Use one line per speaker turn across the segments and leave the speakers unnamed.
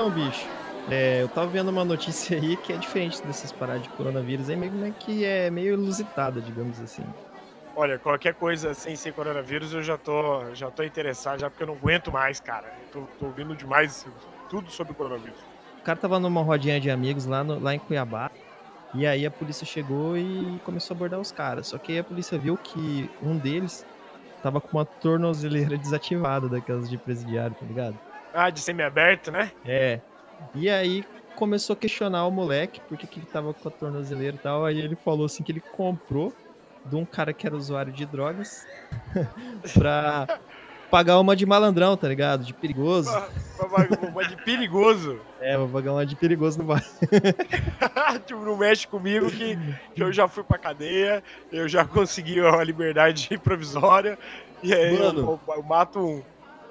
Então, bicho, é, eu tava vendo uma notícia aí que é diferente dessas paradas de coronavírus, aí meio, que é meio ilusitada, digamos assim.
Olha, qualquer coisa sem ser coronavírus eu já tô, já tô interessado, já porque eu não aguento mais, cara. Eu tô, tô ouvindo demais tudo sobre coronavírus.
O cara tava numa rodinha de amigos lá, no, lá em Cuiabá, e aí a polícia chegou e começou a abordar os caras. Só que aí a polícia viu que um deles tava com uma tornozeleira desativada daquelas de presidiário, tá ligado?
Ah, de semi-aberto, né?
É. E aí começou a questionar o moleque porque que ele tava com a tornozeleira e tal. Aí ele falou assim que ele comprou de um cara que era usuário de drogas pra pagar uma de malandrão, tá ligado? De perigoso.
Uma de perigoso.
É, vou pagar uma de perigoso no bairro.
tipo, não mexe comigo que, eu já fui pra cadeia, eu já consegui a liberdade provisória, e aí eu, eu, mato um.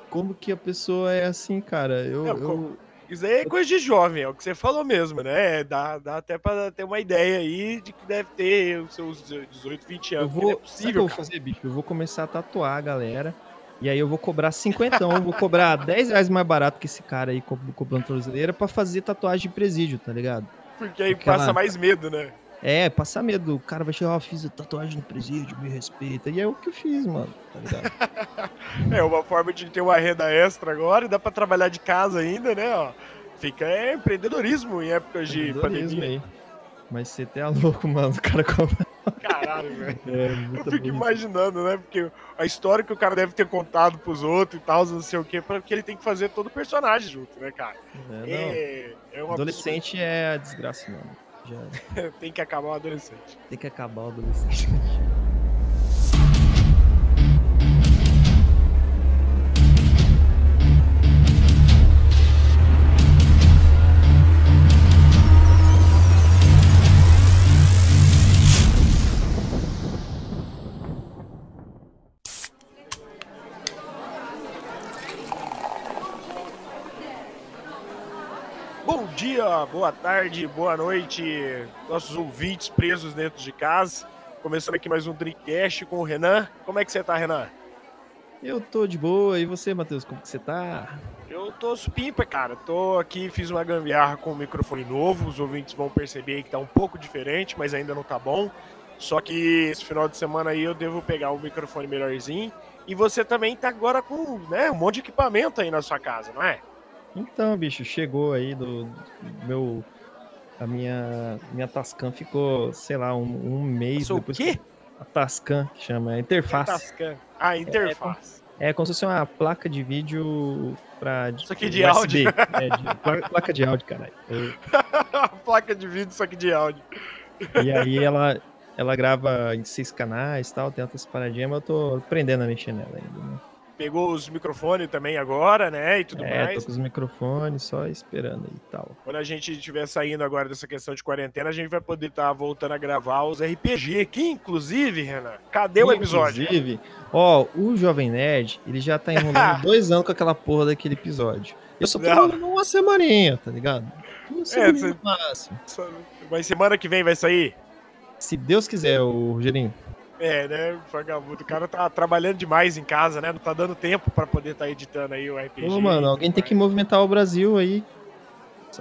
Como que a pessoa é assim, cara? Eu, não, eu...
Isso aí é coisa de jovem, é o que você falou mesmo, né? Dá, dá até pra ter uma ideia aí de que deve ter os seus 18, 20 anos.
Eu vou,
é
possível, sabe o que eu vou fazer, bicho? Eu vou começar a tatuar a galera e aí eu vou cobrar 50, vou cobrar 10 reais mais barato que esse cara aí cobrando tornozeleira pra fazer tatuagem de presídio, tá ligado?
Porque aí Aquela... passa mais medo, né?
É, passa medo. O cara vai chegar, ó, fiz a tatuagem no presídio, me respeita. E é o que eu fiz, mano, tá ligado?
é uma forma de ter uma renda extra agora e dá pra trabalhar de casa ainda, né, ó. Fica é, empreendedorismo em épocas de pandemia. Aí.
Mas você tá louco, mano. O cara cobra.
Caralho, velho. É, eu fico imaginando, né? Porque a história que o cara deve ter contado pros outros e tal, não sei o quê, porque ele tem que fazer todo o personagem junto, né, cara?
É, é, é uma Adolescente é a desgraça, mano.
Já... tem que acabar o adolescente.
Tem que acabar o adolescente.
Dia, boa tarde, boa noite, nossos ouvintes presos dentro de casa. Começando aqui mais um Drinkcast com o Renan. Como é que você tá, Renan?
Eu tô de boa. E você, Matheus, como que você tá?
Eu tô supimpa, cara. Tô aqui, fiz uma gambiarra com o microfone novo. Os ouvintes vão perceber que tá um pouco diferente, mas ainda não tá bom. Só que esse final de semana aí eu devo pegar o microfone melhorzinho. E você também tá agora com né, um monte de equipamento aí na sua casa, não é?
Então, bicho, chegou aí do, do meu. A minha, minha Tascam ficou, sei lá, um, um mês
depois. O quê? Que,
a Tascam, que chama, é interface.
Tascam. Ah, interface.
É, é, como se fosse uma placa de vídeo pra.
Isso aqui de USB. áudio.
É, de, placa de áudio, caralho.
placa de vídeo, só que de áudio.
E aí ela, ela grava em seis canais e tal, tem outras paradinhas, mas eu tô aprendendo a mexer nela ainda, né?
Pegou os microfones também agora, né? E tudo
é,
mais.
tô com os microfones só esperando aí e tal.
Quando a gente estiver saindo agora dessa questão de quarentena, a gente vai poder estar tá voltando a gravar os RPG, que inclusive, Renan, cadê o episódio?
Inclusive, ó, o Jovem Nerd, ele já tá enrolando dois anos com aquela porra daquele episódio. Eu só tô enrolando uma semaninha, tá ligado? Uma semaninha é, máximo.
Mas semana que vem vai sair?
Se Deus quiser, o Rogerinho.
É, né, vagabundo. O cara tá trabalhando demais em casa, né? Não tá dando tempo para poder estar tá editando aí o RPG.
Ô, mano, alguém tem que movimentar o Brasil aí.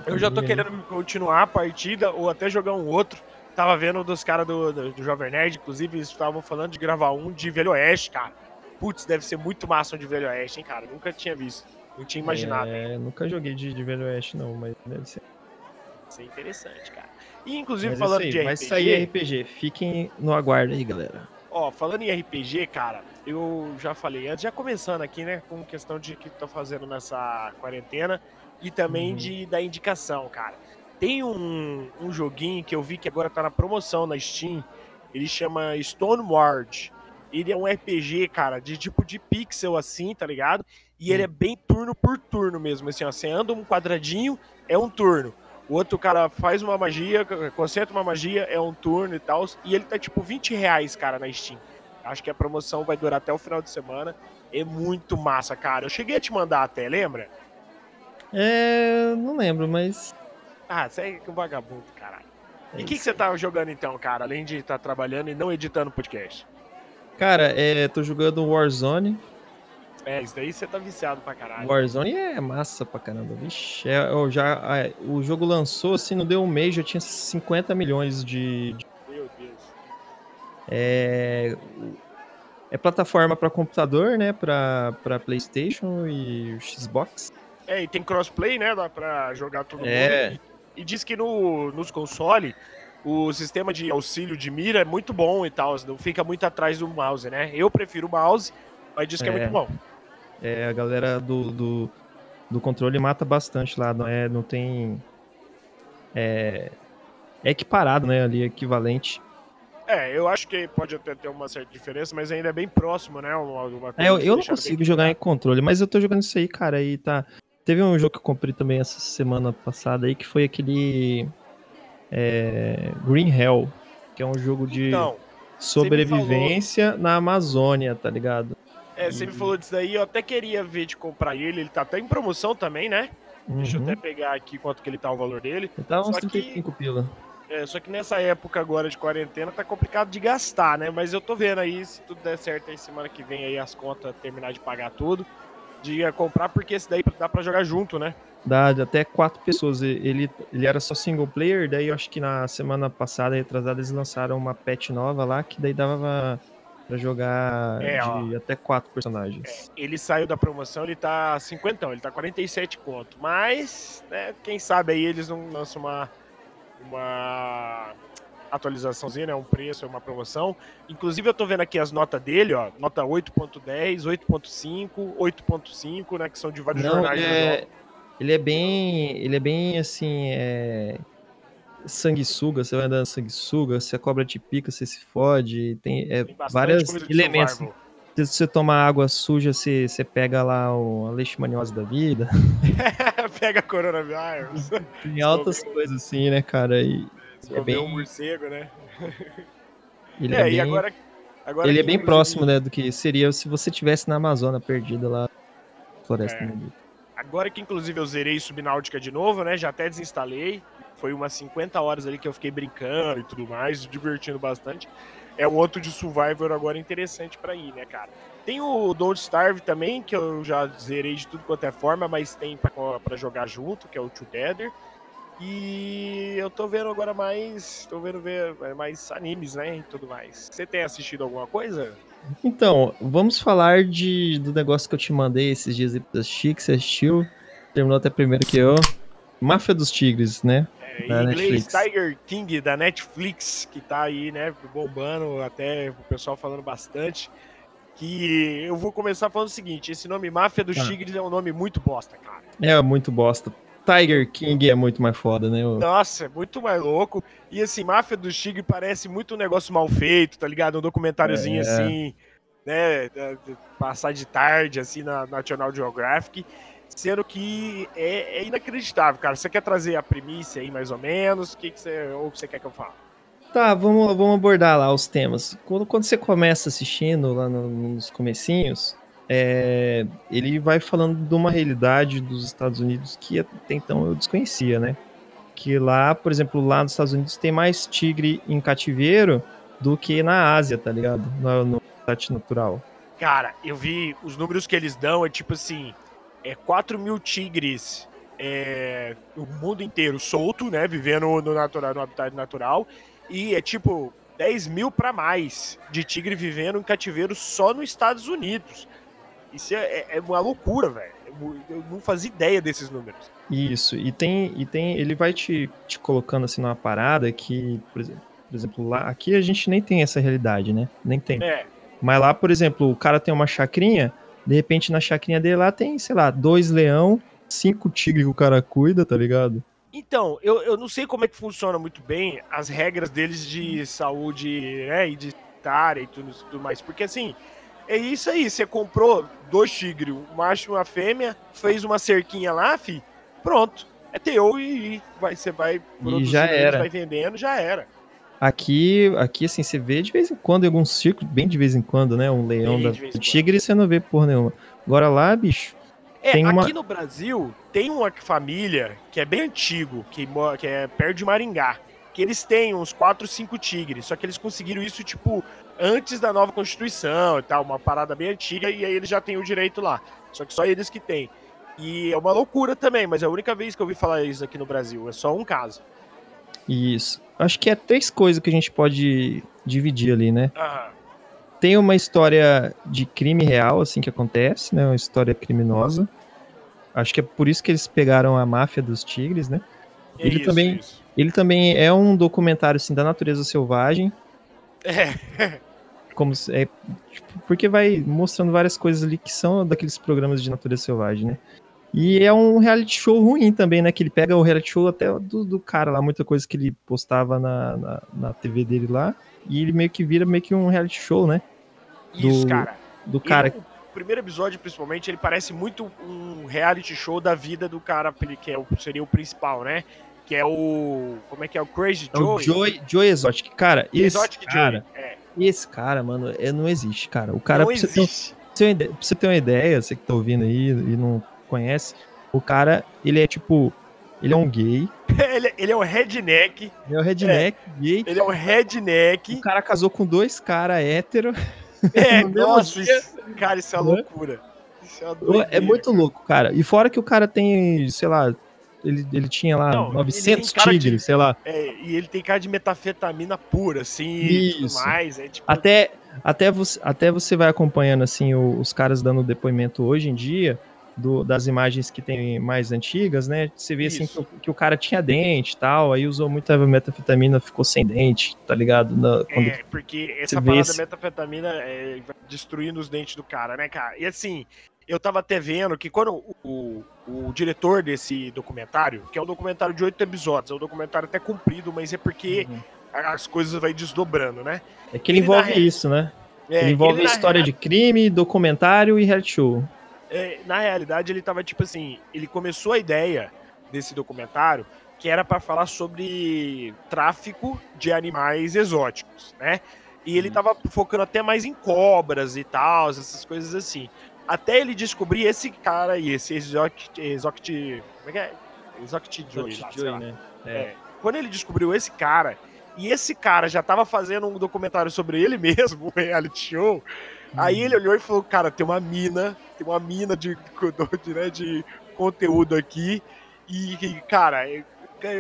Eu já tô querendo continuar a partida ou até jogar um outro. Tava vendo dos caras do, do, do, Jovem Nerd, inclusive, eles estavam falando de gravar um de Velho Oeste, cara. Putz, deve ser muito massa um de Velho Oeste, hein, cara? Nunca tinha visto. Não tinha imaginado.
É, hein? nunca joguei de, de Velho Oeste, não, mas deve ser.
Isso é interessante, cara. E inclusive mas falando aí, de
RPG. Vai sair RPG, fiquem no aguardo aí, galera.
Ó, falando em RPG, cara, eu já falei antes, já começando aqui, né, com questão de que tô fazendo nessa quarentena e também uhum. de da indicação, cara. Tem um, um joguinho que eu vi que agora tá na promoção na Steam, ele chama Stoneward. Ele é um RPG, cara, de tipo de pixel assim, tá ligado? E ele é bem turno por turno mesmo, assim, ó, você anda um quadradinho, é um turno. O outro cara faz uma magia, conserta uma magia, é um turno e tal. E ele tá tipo 20 reais, cara, na Steam. Acho que a promoção vai durar até o final de semana. É muito massa, cara. Eu cheguei a te mandar até, lembra?
É. Não lembro, mas.
Ah, você é um vagabundo, caralho. É e o que, que você tá jogando então, cara? Além de estar tá trabalhando e não editando podcast?
Cara, é, tô jogando Warzone.
É, isso daí você tá viciado pra caralho.
Warzone é massa pra caramba. Vixe, é, eu já, é, o jogo lançou, assim, não deu um mês, já tinha 50 milhões de. de
Meu Deus.
é, é plataforma pra computador, né? Pra, pra PlayStation e Xbox.
É, e tem crossplay, né? Dá pra jogar todo
É.
mundo. E, e diz que no, nos consoles o sistema de auxílio de mira é muito bom e tal. Não fica muito atrás do mouse, né? Eu prefiro o mouse, mas diz que é,
É.
muito bom.
É, a galera do, do, do controle mata bastante lá, não é, não tem é, é equiparado, né, ali equivalente.
É, eu acho que pode até ter uma certa diferença, mas ainda é bem próximo, né? Uma, uma
É, eu, eu não consigo jogar em controle, mas eu tô jogando isso aí, cara, e tá Teve um jogo que eu comprei também essa semana passada aí que foi aquele é, Green Hell, que é um jogo de
Então,
sobrevivência na Amazônia, tá ligado?
É, você me falou disso daí, eu até queria ver de comprar ele. Ele tá até em promoção também, né? Deixa eu
Uhum.
até pegar aqui quanto que ele tá o valor dele.
Ele Tá uns
Só que-
35 pila.
É, só que nessa época agora de quarentena tá complicado de gastar, né? Mas eu tô vendo aí, se tudo der certo aí semana que vem aí as contas terminar de pagar tudo, de ir comprar, porque esse daí dá pra jogar junto, né?
Dá até quatro pessoas. Ele, ele era só single player, daí eu acho que na semana passada, retrasada, eles lançaram uma patch nova lá, que daí dava pra jogar
É,
de até quatro personagens.
Ele saiu da promoção, ele tá 50, ele tá 47 conto. Mas, né, quem sabe aí eles não lançam uma, uma atualizaçãozinha, né, um preço, uma promoção. Inclusive eu tô vendo aqui as notas dele, ó, nota 8.10, 8.5, 8.5, né, que são de vários
Não,
jornais.
é, ele é bem. Ele é bem assim. É... Sanguessuga, você vai andando sanguessuga, se a cobra te pica, você se fode. Tem é,
Tem
vários elementos.
survival.
Se você tomar água suja, você, você pega lá o, a leishmaniose da vida.
Pega coronavírus.
Tem altas coisas assim, né, cara? E É bem-
um morcego, né?
ele
é,
é, bem,
e agora. agora
ele é bem
inclusive,
próximo, né, do que seria se você tivesse na Amazônia perdida lá. Floresta
É. Agora que inclusive eu zerei Subnáutica de novo, né? Já até desinstalei. Foi umas 50 horas ali que eu fiquei brincando e tudo mais, divertindo bastante. É um outro de Survivor agora interessante pra ir, né, cara? Tem o Don't Starve também, que eu já zerei de tudo quanto é forma, mas tem pra jogar junto, que é o Together. E eu tô vendo agora mais. Tô vendo ver é, mais animes, né? E tudo mais. Você tem assistido alguma coisa?
Então, vamos falar de, do negócio que eu te mandei esses dias aí pra assistir, que você assistiu. Terminou até primeiro que eu. Máfia dos Tigres, né?
É, em inglês,
Netflix.
Tiger King, da Netflix, que tá aí, né, bombando, até o pessoal falando bastante. Que eu vou começar falando o seguinte: esse nome Máfia dos
Tá.
Tigres é um nome muito bosta, cara.
É muito bosta. Tiger King é muito mais foda, né? o-
Nossa, é muito mais louco. E assim, Máfia dos Tigres parece muito um negócio mal feito, tá ligado? Um documentáriozinho
É.
assim, né? Passar de tarde, assim, na National Geographic. Sendo que é, é inacreditável, cara. Você quer trazer a primícia aí, mais ou menos? O que, que você. Ou você quer que eu fale?
Tá, vamos, vamos abordar lá os temas. Quando, quando você começa assistindo lá no- nos comecinhos, é, ele vai falando de uma realidade dos Estados Unidos que até então eu desconhecia, né? Que lá, por exemplo, lá nos Estados Unidos tem mais tigre em cativeiro do que na Ásia, tá ligado? No, no habitat natural.
Cara, eu vi os números que eles dão, é tipo assim, é 4 mil tigres é, no mundo inteiro solto, né, vivendo no, natural, no habitat natural, e é tipo 10 mil pra mais de tigre vivendo em cativeiro só nos Estados Unidos. Isso é, é- é uma loucura, velho. Eu- Eu não fazia ideia desses números.
Isso, e tem, e tem, ele vai te, te colocando assim numa parada que, por exemplo, por exemplo, lá, aqui a gente nem tem essa realidade, né? Nem tem.
É,
Mas lá, por exemplo, o cara tem uma chacrinha, de repente na chacrinha dele lá tem, sei lá, dois leão, cinco tigres que o cara cuida, tá ligado?
Então, eu, eu não sei como é que funciona muito bem as regras deles de saúde, né, e de área e tudo, tudo mais. Porque assim, é isso aí, você comprou dois tigres, um macho e uma fêmea, fez uma cerquinha lá, fi, pronto. É teu e, e vai, você vai produzindo
já
eles,
era.
vai vendendo, já era.
Aqui, aqui, assim, você vê de vez em quando, em alguns círculos, bem de vez em quando, né? Um leão
Bem
da tigre você não vê porra nenhuma. Agora lá, bicho,
É,
Tem uma-
aqui no Brasil tem uma família que é bem antigo, que, que é perto de Maringá, que eles têm uns 4, 5 tigres, só que eles conseguiram isso, tipo, antes da nova Constituição e tal, uma parada bem antiga, e aí eles já têm o direito lá. Só que só eles que têm. E é uma loucura também, mas é a única vez que eu ouvi falar isso aqui no Brasil. É só um caso.
Isso. Acho que é três coisas que a gente pode dividir ali, né?
Aham.
Tem uma história de crime real, assim, que acontece, né? Uma história criminosa. Acho que é por isso que eles pegaram a máfia dos tigres, né?
É
Ele também- Ele também é um documentário, assim, da natureza selvagem.
É,
Como é, tipo, porque vai mostrando várias coisas ali que são daqueles programas de natureza selvagem, né? E é um reality show ruim também, né? Que ele pega o reality show até do, do cara lá, muita coisa que ele postava na, na, na TV dele lá. E ele meio que vira meio que um reality show, né?
isso,
Do-
cara.
Do cara.
E o primeiro episódio, principalmente, ele parece muito um reality show da vida do cara que é o, seria o principal, né? Que é o. Como é que é? O Crazy
É o
Joey?
Joey, Joey Exotic. Cara, esse
Exotic
cara,
Joey. É,
esse cara, mano, é, não existe, cara. O cara,
não
pra
existe.
você ter pra você ter uma ideia, você que tá ouvindo aí e não conhece, o cara, ele é tipo, ele é um gay,
ele, ele é um redneck.
ele é um redneck gay,
Ele é um redneck.
o cara casou com dois caras hétero.
É, nossa, isso- cara, isso é
Né?
loucura. Isso é, uma
É muito louco, cara. E fora que o cara tem, sei lá, ele, ele tinha lá
Não, ele
900
tem cara de-
tigres, sei lá.
É, e ele tem cara de metafetamina pura, assim,
Isso.
mais. É tipo.
Até, até, você, até você vai acompanhando assim os caras dando depoimento hoje em dia do- das imagens que tem mais antigas, né? Você vê assim que o, que o cara tinha dente e tal, aí usou muita metafetamina, ficou sem dente, tá ligado? Na-
É, porque essa parada
esse-
metafetamina é, vai destruindo os dentes do cara, né, cara? E assim, eu tava até vendo que quando o, o, o diretor desse documentário, que é um documentário de oito episódios, é um documentário até comprido, mas é porque
Uhum.
as coisas vai desdobrando, né?
É que ele
ele
envolve
na-
isso, né?
É,
ele envolve
ele, na
história de crime, documentário e reality show.
É, na realidade, ele tava tipo assim, ele começou a ideia desse documentário que era para falar sobre tráfico de animais exóticos, né? E ele tava focando até mais em cobras e tal, essas coisas assim. Até ele descobrir esse cara aí, esse Exoct, Exoct, como é que é? Exoct lá, sei lá.
né?
É. Quando ele descobriu esse cara, e esse cara já tava fazendo um documentário sobre ele mesmo, um reality show, aí ele olhou e falou, cara, tem uma mina, tem uma mina de, de, né, de conteúdo aqui, e, e, cara,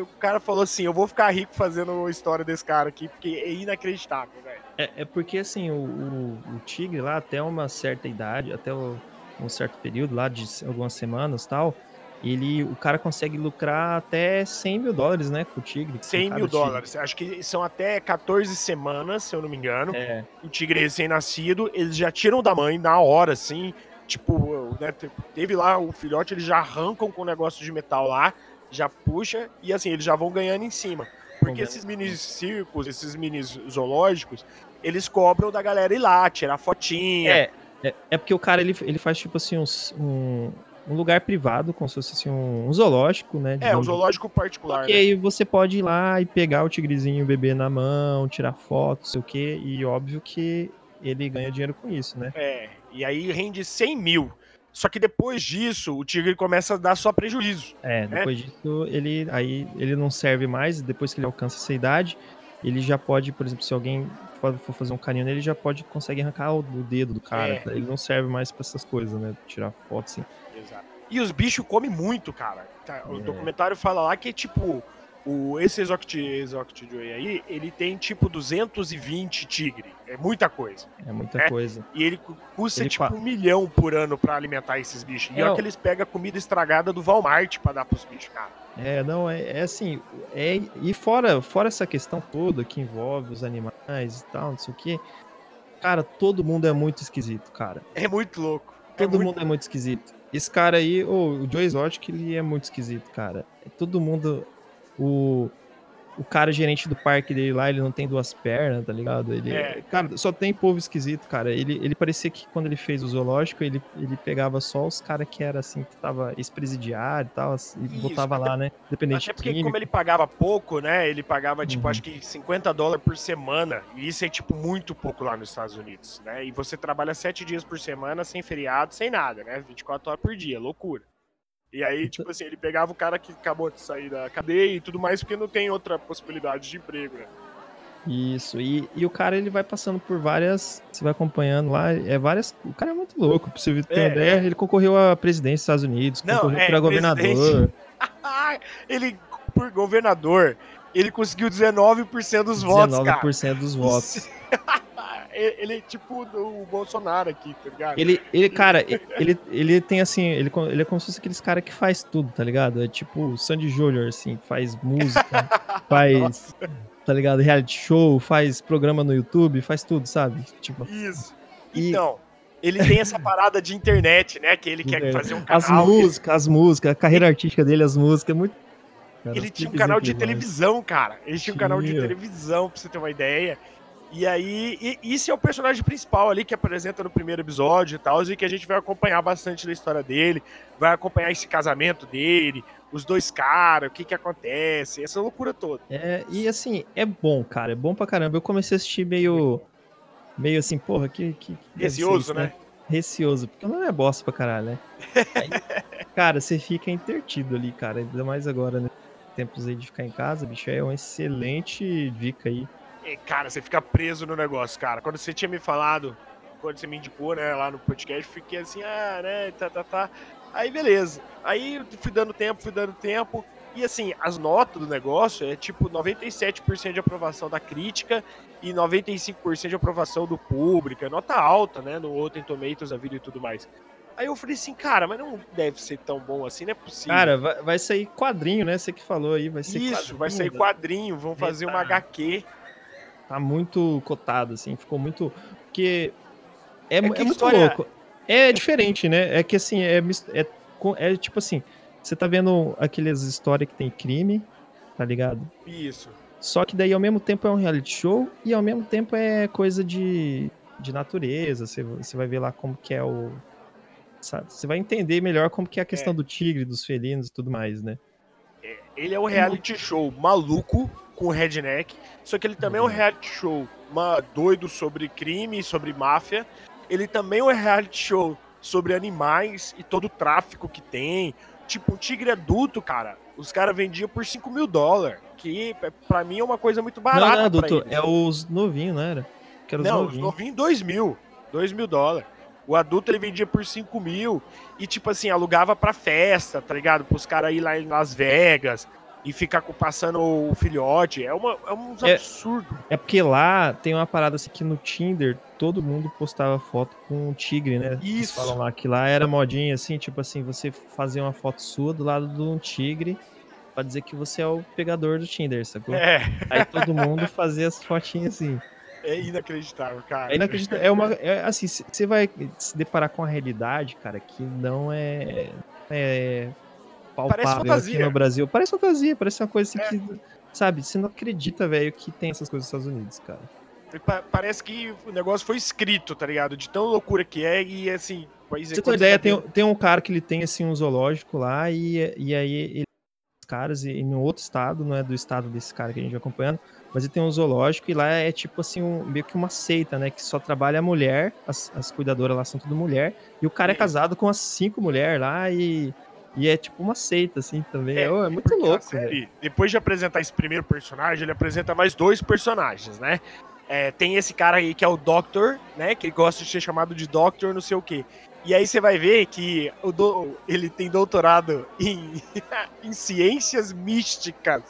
o cara falou assim, eu vou ficar rico fazendo a história desse cara aqui, porque é inacreditável, velho.
É, é porque assim, o, o, o tigre lá, até uma certa idade, até o- um certo período lá de algumas semanas tal, ele, o cara consegue lucrar até 100 mil dólares, né, com o tigre. com
100
cada
mil dólares, acho que são até 14 semanas, se eu não me engano,
É,
o tigre recém-nascido, eles já tiram da mãe na hora, assim. Tipo, né, te- teve lá o filhote, eles já arrancam com o negócio de metal lá, já puxa, e assim, eles já vão ganhando em cima. Porque esses mini circos, esses mini zoológicos, eles cobram da galera ir lá, tirar fotinha.
é, é, é porque o cara, ele, ele faz tipo assim, uns- um, um lugar privado, como se fosse assim, um, um zoológico, né?
É, um zoológico particular,
E
né?
aí você pode ir lá e pegar o tigrezinho, o bebê na mão, tirar foto, sei o quê, e óbvio que ele ganha dinheiro com isso, né?
É, e aí rende 100 mil. Só que depois disso, o tigre começa a dar só prejuízo.
É, depois disso, ele aí ele não serve mais, depois que ele alcança essa idade, ele já pode, por exemplo, se alguém for for fazer um carinho nele, ele já pode consegue arrancar o, dedo do cara.
É.
Ele não serve mais pra essas coisas, né? Tirar foto assim.
Exato. E os bichos comem muito, cara. Tá, O
É.
documentário fala lá que, tipo, o, esse Exoct, Exoct Joey aí, ele tem, tipo, 220 tigre. É muita coisa.
É muita
É.
coisa.
E ele cu- custa,
Ele
tipo,
pa-
um milhão por ano pra alimentar esses bichos. E
É,
olha que eles pegam comida estragada do Walmart pra dar pros bichos, cara.
É, não, é, é assim, é, e fora, fora essa questão toda que envolve os animais e tal, não sei o quê, cara, todo mundo é muito esquisito, cara.
É muito louco. É
Todo
muito-
mundo é muito esquisito. Esse cara aí, ô, o Joe Exotic, ele é muito esquisito, cara. É todo mundo. O, o cara gerente do parque dele lá, ele não tem duas pernas, tá ligado? Ele,
É.
Cara, só tem povo esquisito, cara. Ele, ele parecia que quando ele fez o zoológico, ele, ele pegava só os caras que era assim, que tava ex-presidiário e tal, e
Isso,
botava
até-
lá, né? Dependente
Até porque,
crime.
como ele pagava pouco, né? Ele pagava, tipo,
Uhum.
acho que 50 dólares por semana. E isso é, tipo, muito pouco lá nos Estados Unidos, né? E você trabalha 7 dias por semana, sem feriado, sem nada, né? 24 horas por dia, loucura. E aí, tipo assim, ele pegava o cara que acabou de sair da cadeia e tudo mais, porque não tem outra possibilidade de emprego, né?
Isso, e, e o cara ele vai passando por várias. Você vai acompanhando lá, é várias. O cara é muito louco, pra você ter
É,
ideia. Ele concorreu à presidência dos Estados Unidos,
Não,
concorreu
é,
para governador.
ele, por governador, ele conseguiu 19% dos votos, cara.
19% dos votos.
ele, é tipo o Bolsonaro aqui, tá ligado?
Ele, ele, cara, ele, ele tem assim, ele, ele é como se fosse aqueles cara que faz tudo, tá ligado? É tipo o Sandy Júnior, assim, faz música, faz,
Nossa,
tá ligado? Reality show, faz programa no YouTube, faz tudo, sabe? Tipo,
isso.
E-
Então, ele tem essa parada de internet, né? Que ele quer fazer um
as
canal.
músicas, as músicas, a carreira artística dele, as músicas, é muito. Cara,
Ele tinha um canal de televisão, cara. Ele tinha um canal de televisão, pra você ter uma ideia. E aí, e, esse é o personagem principal ali que apresenta no primeiro episódio e tal, e que a gente vai acompanhar bastante da história dele, vai acompanhar esse casamento dele, os dois caras, o que que acontece, essa loucura toda.
É, e assim, é bom, cara, é bom pra caramba. Eu comecei a assistir meio. Meio assim, porra, que. que que
Receoso,
isso,
né?
Receoso, porque não é bosta pra caralho, né? Aí, cara, você fica intertido ali, cara. Ainda mais agora, né? Tempos aí de ficar em casa, bicho, é uma excelente dica aí.
E, cara, você fica preso no negócio, cara. Quando você tinha me falado, quando você me indicou, né, lá no podcast, eu fiquei assim, ah, né, tá, tá, tá. Aí, beleza. Aí fui dando tempo, fui dando tempo. E assim, as notas do negócio é tipo 97% de aprovação da crítica e 95% de aprovação do público. É nota alta, né, no Rotten Tomatoes da vida e tudo mais. Aí eu falei assim, cara, mas não deve ser tão bom assim, não é possível.
Cara, vai, vai sair quadrinho, né? Você que falou aí, vai ser
Isso, vai sair
velho.
quadrinho, vão fazer uma. HQ.
Tá muito cotado, assim, ficou muito. Porque é,
que
é muito
história-
louco. É diferente, né? É que assim, é, é, é tipo assim, você tá vendo aquelas histórias que tem crime, tá ligado?
Isso.
Só que daí ao mesmo tempo é um reality show e ao mesmo tempo é coisa de, de natureza. Você, você vai ver lá como que é o. sabe? Você vai entender melhor como que é a questão do tigre, dos felinos e tudo mais, né?
Ele é um reality show maluco com redneck, só que ele também é um
Uhum.
reality show uma, doido sobre crime, sobre máfia. Ele também é um reality show sobre animais e todo o tráfico que tem. Tipo, um tigre adulto, cara, os caras vendiam por 5 mil dólares, que é- pra mim é uma coisa muito barata.
não, não,
eles.
é os novinhos, não era? Que era os
Não, os
novinhos.
novinhos 2 mil. 2 mil dólares. O adulto ele vendia por 5 mil e, tipo assim, alugava pra festa, tá ligado? Pros caras ir lá em Las Vegas e ficar passando o filhote. É, uma, é uns
É.
absurdo.
É porque lá tem uma parada assim que no Tinder todo mundo postava foto com um tigre, né? Eles
Isso.
falam lá que lá era modinha assim, tipo assim, você fazer uma foto sua do lado de um tigre pra dizer que você é o pegador do Tinder, sacou?
É,
Aí todo mundo fazia as fotinhas assim.
é inacreditável, cara.
É inacreditável. É uma. É, assim, você vai se deparar com a realidade, cara, que não é. é palpável aqui no Brasil. Parece fantasia, parece uma coisa assim
É.
que. Sabe, você não acredita, velho, que tem essas coisas nos Estados Unidos, cara.
E pa- Parece que o negócio foi escrito, tá ligado? De tão loucura que é e, assim... É,
você uma ideia, tem, tem um cara que ele tem assim um zoológico lá e, e aí ele os caras e em outro estado, não é do estado desse cara que a gente vai acompanhando, mas ele tem um zoológico e lá é tipo assim, um, meio que uma seita, né? Que só trabalha a mulher, as, as cuidadoras lá são tudo mulher, e o cara é
Isso.
casado com as cinco mulheres lá e, e é tipo uma seita, assim, também. É,
É,
é muito louco, velho.
série, depois de apresentar esse primeiro personagem, ele apresenta mais dois personagens, né? É, tem esse cara aí que é o Doctor, né? Que gosta de ser chamado de Doctor, não sei o quê. E aí você vai ver que o do- ele tem doutorado em, em ciências místicas.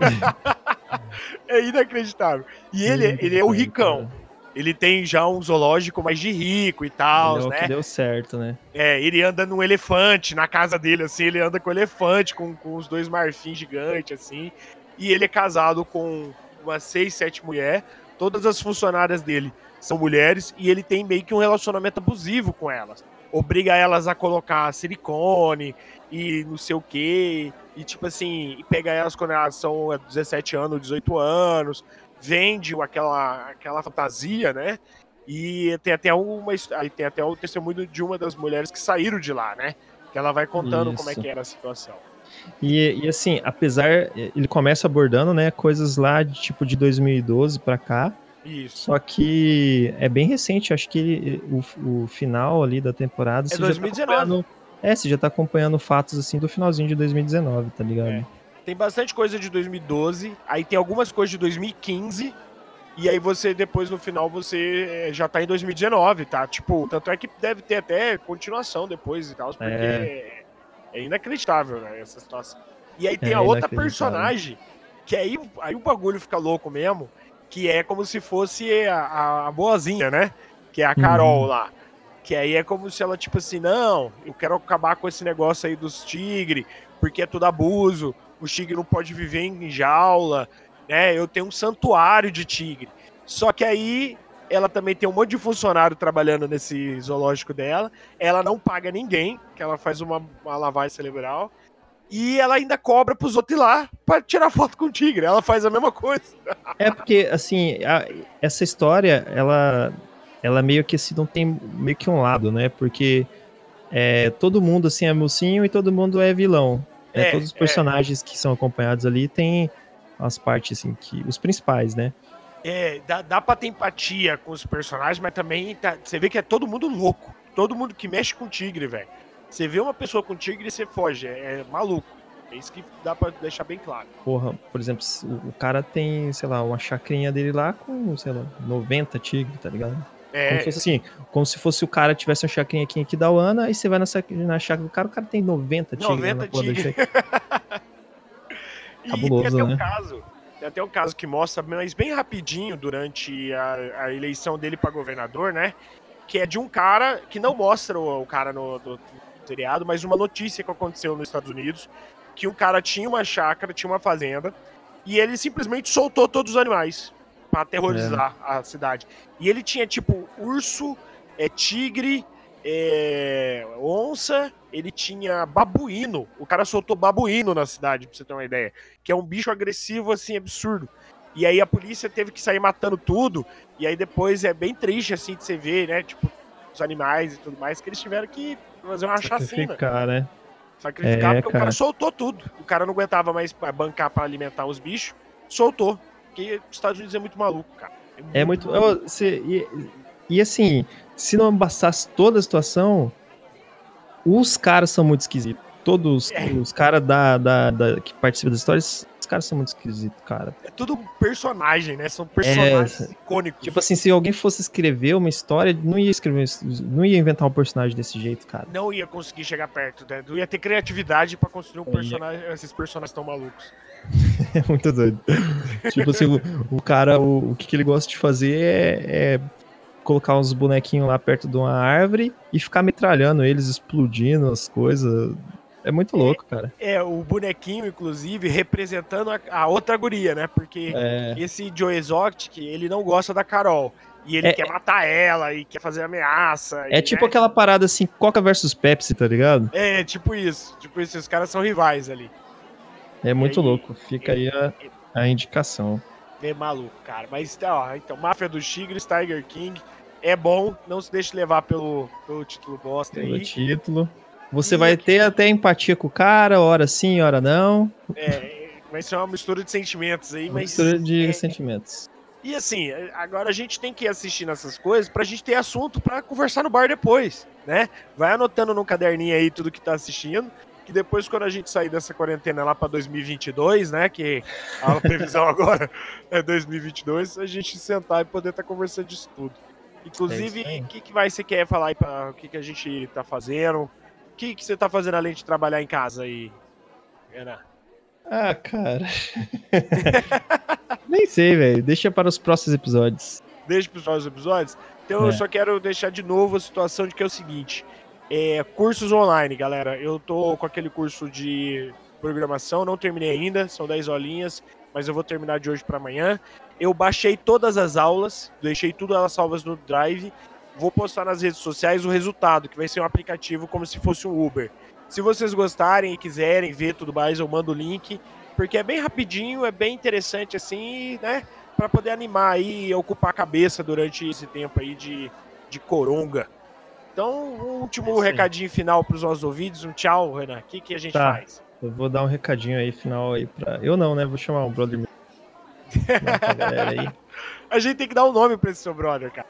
é inacreditável. E ele, ele é o ricão. Ele tem já um zoológico mais de rico e tal,
é o
né?
que deu certo, né?
É, ele anda num elefante na casa dele, assim, ele anda com elefante, com, com os dois marfins gigantes, assim. E ele é casado com umas seis, sete mulheres. Todas as funcionárias dele são mulheres e ele tem meio que um relacionamento abusivo com elas. Obriga elas a colocar silicone e não sei o quê. E tipo assim, e pega elas quando elas são 17 anos, 18 anos. Vende aquela, aquela fantasia, né? E tem até uma tem até o testemunho de uma das mulheres que saíram de lá, né? Que ela vai contando como é
Isso.
que era a situação.
E, e assim, apesar, ele começa abordando, né, coisas lá de tipo de 2012 pra cá,
Isso.
Só que é bem recente, acho que ele- o, o final ali da temporada. tá
2019.
acompanhando- É, você já tá acompanhando fatos assim do finalzinho de 2019, tá ligado?
É. Tem bastante coisa de 2012, aí tem algumas coisas de 2015, e aí você, depois no final, você eh, já tá em 2019, tá? Tipo, tanto é que deve ter até continuação depois e tal, porque é, é inacreditável, né, essa situação. E aí tem
É
a outra personagem, que aí, aí o bagulho fica louco mesmo, que é como se fosse a, a, a boazinha, né? Que é a Carol
Uhum.
lá. Que aí é como se ela, tipo assim, não, eu quero acabar com esse negócio aí dos tigres, porque é tudo abuso, o tigre não pode viver em jaula, né? Eu tenho um santuário de tigre. Só que aí ela também tem um monte de funcionário trabalhando nesse zoológico dela. Ela não paga ninguém, que ela faz uma, uma lavagem cerebral. E ela ainda cobra pros outros ir lá pra tirar foto com o tigre. Ela faz a mesma coisa.
É porque, assim, a- essa história, ela, ela meio que assim, não tem meio que um lado, né? Porque é, todo mundo, assim, é mocinho e todo mundo é vilão. Né?
É,
Todos os
é.
personagens que são acompanhados ali têm as partes, assim, que os principais, né?
É, dá, dá pra ter empatia com os personagens, mas também tá- você vê que é todo mundo louco. Todo mundo que mexe com tigre, velho. Você vê uma pessoa com tigre e você foge. É, é maluco. É isso que dá pra deixar bem claro.
Porra, por exemplo, o o cara tem, sei lá, uma chacrinha dele lá com, sei lá, 90 tigres, tá ligado? Como
É,
se fosse assim, como se fosse o cara tivesse uma chacrinha aqui, da Uana, aí você vai na, sac- na chácara do cara, o cara tem 90 tigres.
90
na porra da
tigres.
chácara.
E
Cabuloso,
tem até um
né?
caso, tem até um caso que mostra, mas bem rapidinho, durante a, a eleição dele pra governador, né? Que é de um cara que não mostra o, o cara no, no seriado, mas uma notícia que aconteceu nos Estados Unidos, que um cara tinha uma chácara, tinha uma fazenda, e ele simplesmente soltou todos os animais pra aterrorizar a cidade. E ele tinha, tipo, urso, é, tigre, é, onça, ele tinha babuíno. O cara soltou babuíno na cidade, pra você ter uma ideia. Que é um bicho agressivo, assim, absurdo. E aí a polícia teve que sair matando tudo. E aí depois é bem triste, assim, de você ver, né? Tipo, os animais e tudo mais, que eles tiveram que fazer uma chacina.
Sacrificar, né?
Sacrificar,
É,
porque o
cara.
cara soltou tudo. O cara não aguentava mais bancar pra alimentar os bichos. Soltou. Porque os Estados Unidos é muito maluco, cara.
É muito. eu- você- e, e assim, se não bastasse toda a situação, os caras são muito esquisitos. Todos
É.
os caras da, da, da- que participam das histórias, os caras são muito esquisitos, cara.
É tudo personagem, né? São personagens
É,
icônicos.
Tipo assim, se alguém fosse escrever uma história, não ia escrever, não ia inventar um personagem desse jeito, cara.
não ia conseguir chegar perto, né? Não ia ter criatividade pra construir um
Ia.
personagem, esses personagens tão malucos.
É muito doido. tipo assim, o, o cara, o, o que, que ele gosta de fazer é, é colocar uns bonequinhos lá perto de uma árvore e ficar metralhando eles, explodindo as coisas. É muito louco, cara.
É, o bonequinho, inclusive, representando a, a outra guria, né? Porque
É,
esse Joe Exotic, ele não gosta da Carol. E ele
É-
quer matar ela e quer fazer ameaça.
é
e,
tipo
né?
aquela parada assim, Coca versus Pepsi, tá ligado?
É, tipo isso. Tipo isso, os caras são rivais ali.
É muito
aí-
louco. Fica aí a, a indicação.
É maluco, cara. Mas, ó, então, Máfia dos Tigres, Tiger King, é bom. Não se deixe levar pelo, pelo título bosta
Pelo
aí.
título. Você vai ter até empatia com o cara, hora sim, hora não.
É, vai ser uma mistura de sentimentos aí,
Uma
mas.
mistura de
é-
sentimentos.
E assim, agora a gente tem que ir assistindo essas coisas pra gente ter assunto pra conversar no bar depois, né? Vai anotando no caderninho aí tudo que tá assistindo, que depois quando a gente sair dessa quarentena lá pra 2022, né, que a previsão agora é 2022, a gente sentar e poder estar conversando disso tudo. Inclusive,
É aí.
o que, que vai você quer falar aí para o que, que a gente tá fazendo? O que, que você tá fazendo além de trabalhar em casa aí, Renan?
Ah, cara. Nem sei, velho. Deixa para os próximos episódios.
desde os próximos episódios. Então eu
É.
só quero deixar de novo a situação de que é o seguinte: é, cursos online, galera. Eu tô com aquele curso de programação, não terminei ainda, são 10 aulinhas, mas eu vou terminar de hoje para amanhã. Eu baixei todas as aulas, deixei tudo elas salvas no Drive. Vou postar nas redes sociais o resultado, que vai ser um aplicativo como se fosse um Uber. Se vocês gostarem e quiserem ver tudo mais, eu mando o link, porque é bem rapidinho, é bem interessante assim, né? Pra poder animar aí e ocupar a cabeça durante esse tempo aí de, de coronga. Então, um último
aí.
recadinho final pros nossos ouvidos, um tchau, Renan. O que, que a gente
Tá.
faz?
Eu vou dar um recadinho aí final aí pra. Eu não, né? Vou chamar um brother meu.
A gente tem que dar um nome pra esse seu brother, cara.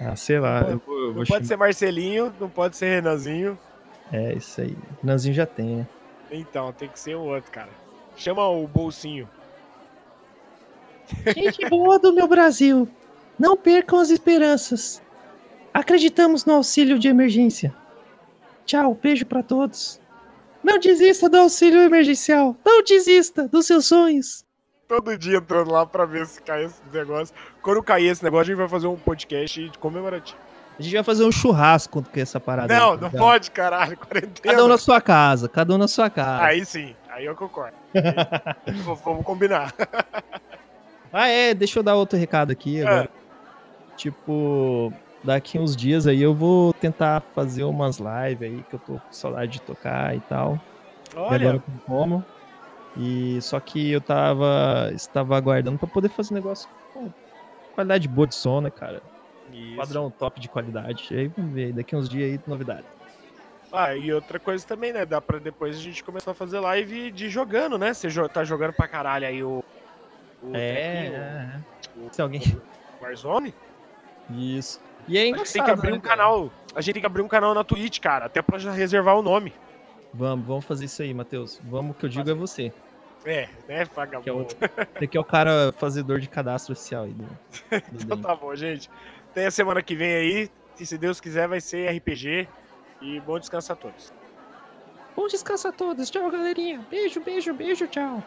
Ah, sei lá. Eu vou, eu
Não
vou
pode ser Marcelinho, não pode ser Renanzinho.
É, isso aí. Nanzinho já tem, né?
Então, tem que ser o outro, cara. Chama o bolsinho.
Gente boa do meu Brasil, não percam as esperanças. Acreditamos no auxílio de emergência. Tchau, beijo para todos. Não desista do auxílio emergencial. Não desista dos seus sonhos.
Todo dia entrando lá pra ver se cai esse negócio. Quando cair esse negócio, a gente vai fazer um podcast comemorativo.
A gente vai fazer um churrasco com essa parada.
Não,
aí, tá
não
ligado?
pode, caralho. Quarentena.
Cada um na sua casa, cada um na sua casa.
Aí sim, aí eu concordo. Aí, vamos combinar.
Ah, é, deixa eu dar outro recado aqui agora. Tipo, daqui uns dias aí eu vou tentar fazer umas lives aí, que eu tô com saudade de tocar e tal. E agora
Olha,
com como. E só que eu tava estava aguardando pra poder fazer negócio com qualidade boa de som, né, cara?
isso.
Padrão top de qualidade. E aí vamos ver, daqui uns dias aí novidade.
Ah, e outra coisa também, né? Dá pra depois a gente começar a fazer live de jogando, né? Você tá jogando pra caralho aí o. o
É,
trequinho,
é,
o-
é. Se alguém.
o Warzone?
Isso. E é
A gente tem que abrir
né,
um
cara?
canal. A gente tem que abrir um canal na Twitch, cara. Até pra já reservar o nome.
Vamos, vamos fazer isso aí, Matheus. Vamos, o que eu digo é você.
É, né,
Que é o,
vagabundo.
você que é o cara fazedor de cadastro oficial aí. Do, do
Então tá bom, gente. Até a semana que vem aí. E se Deus quiser, vai ser RPG. E bom descanso a todos.
Bom descanso a todos. Tchau, galerinha. Beijo, beijo, beijo, tchau.